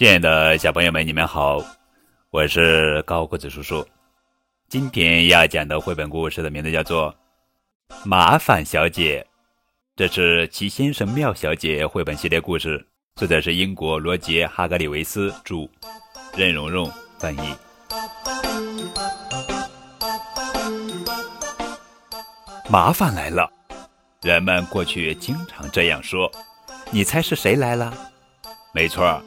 亲爱的小朋友们，你们好，我是高个子叔叔。今天要讲的绘本故事的名字叫做《麻烦小姐》，这是《奇先生妙小姐》绘本系列故事，作者是英国罗杰·哈格里维斯著，任蓉蓉翻译。麻烦来了，人们过去经常这样说。你猜是谁来了？没错。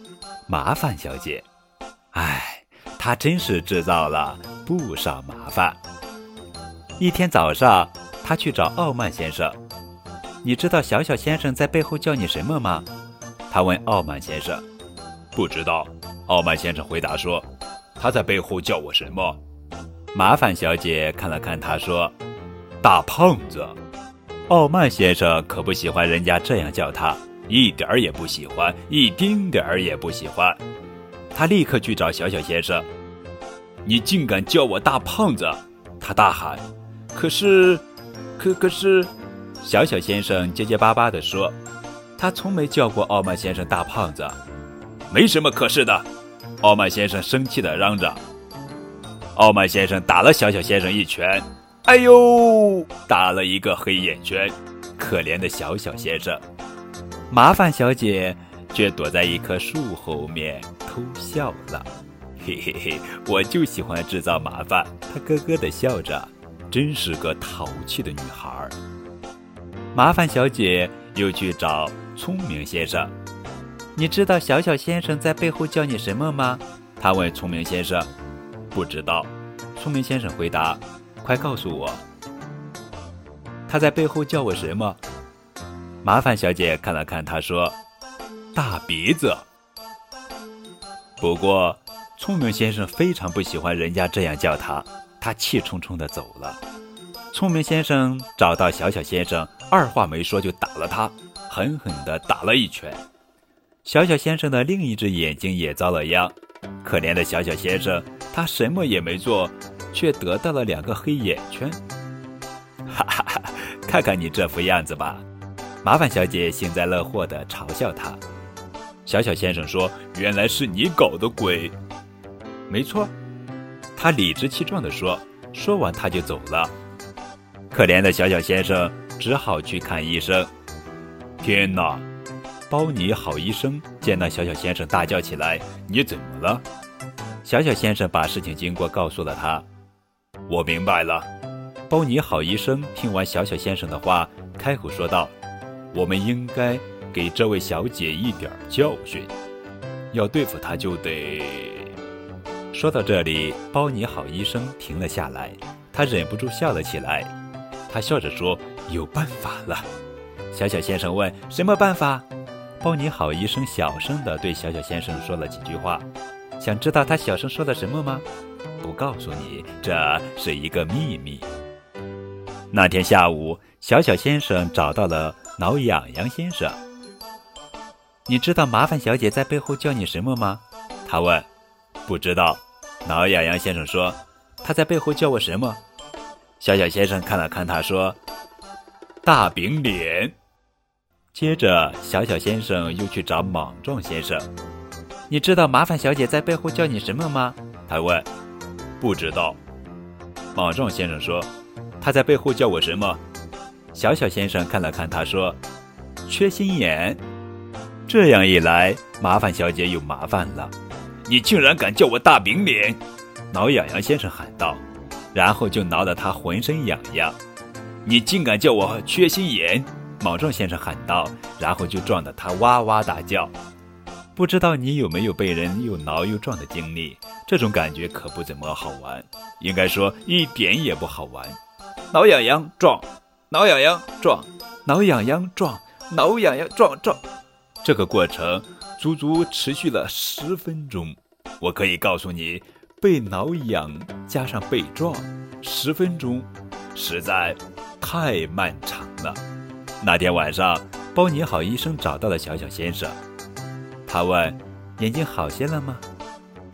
麻烦小姐，哎，她真是制造了不少麻烦。一天早上，她去找傲慢先生。你知道小小先生在背后叫你什么吗？他问傲慢先生。不知道。傲慢先生回答说：“他在背后叫我什么？”麻烦小姐看了看他，说：“大胖子。”傲慢先生可不喜欢人家这样叫他。一点儿也不喜欢，一丁点儿也不喜欢。他立刻去找小小先生。你竟敢叫我大胖子！他大喊。可是，可可是，小小先生结结巴巴地说：“他从没叫过傲慢先生大胖子。”没什么可是的，傲慢先生生气地嚷着。傲慢先生打了小小先生一拳。哎呦！打了一个黑眼圈。可怜的小小先生。麻烦小姐却躲在一棵树后面偷笑了，嘿嘿嘿，我就喜欢制造麻烦。她咯咯地笑着，真是个淘气的女孩。麻烦小姐又去找聪明先生。你知道小小先生在背后叫你什么吗？她问聪明先生。不知道。聪明先生回答。快告诉我，他在背后叫我什么？麻烦小姐看了看他，说：“大鼻子。”不过，聪明先生非常不喜欢人家这样叫他，他气冲冲地走了。聪明先生找到小小先生，二话没说就打了他，狠狠地打了一拳。小小先生的另一只眼睛也遭了殃，可怜的小小先生，他什么也没做，却得到了两个黑眼圈。哈哈哈，看看你这副样子吧。麻烦小姐幸灾乐祸地嘲笑他。小小先生说：“原来是你搞的鬼。”没错，他理直气壮地说。说完，他就走了。可怜的小小先生只好去看医生。天哪！包尼好医生见到小小先生，大叫起来：“你怎么了？”小小先生把事情经过告诉了他。我明白了。包尼好医生听完小小先生的话，开口说道。我们应该给这位小姐一点教训，要对付她就得。说到这里，包你好医生停了下来，他忍不住笑了起来。他笑着说：“有办法了。”小小先生问：“什么办法？”包你好医生小声地对小小先生说了几句话。想知道他小声说了什么吗？不告诉你，这是一个秘密。那天下午，小小先生找到了。挠痒痒先生，你知道麻烦小姐在背后叫你什么吗？他问。不知道。挠痒痒先生说。他在背后叫我什么？小小先生看了看他，说：“大饼脸。”接着，小小先生又去找莽撞先生。你知道麻烦小姐在背后叫你什么吗？他问。不知道。莽撞先生说。他在背后叫我什么？小小先生看了看他，说：“缺心眼。”这样一来，麻烦小姐有麻烦了。你竟然敢叫我大饼脸！挠痒痒先生喊道，然后就挠得他浑身痒痒。你竟敢叫我缺心眼！莽撞先生喊道，然后就撞得他哇哇大叫。不知道你有没有被人又挠又撞的经历？这种感觉可不怎么好玩，应该说一点也不好玩。挠痒痒撞。挠痒痒撞，挠痒痒撞，挠痒痒撞撞，这个过程足足持续了十分钟。我可以告诉你，被挠痒加上被撞，十分钟实在太漫长了。那天晚上，包你好医生找到了小小先生，他问：“眼睛好些了吗？”“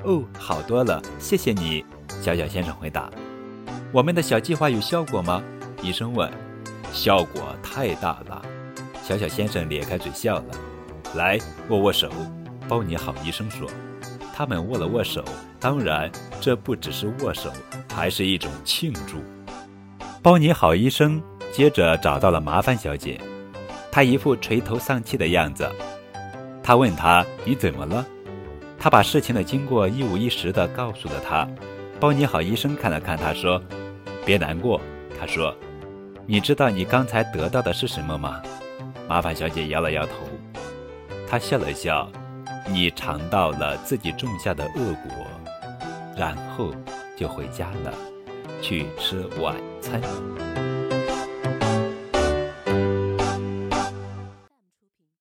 哦，好多了，谢谢你。”小小先生回答。“我们的小计划有效果吗？”医生问。效果太大了，小小先生咧开嘴笑了。来握握手，包你好医生说。他们握了握手，当然，这不只是握手，还是一种庆祝。包你好医生接着找到了麻烦小姐，她一副垂头丧气的样子。他问她：“你怎么了？”他把事情的经过一五一十地告诉了他。包你好医生看了看他，说：“别难过。”他说：“你知道你刚才得到的是什么吗？”麻烦小姐摇了摇头。她笑了笑。你尝到了自己种下的恶果，然后就回家了，去吃晚餐。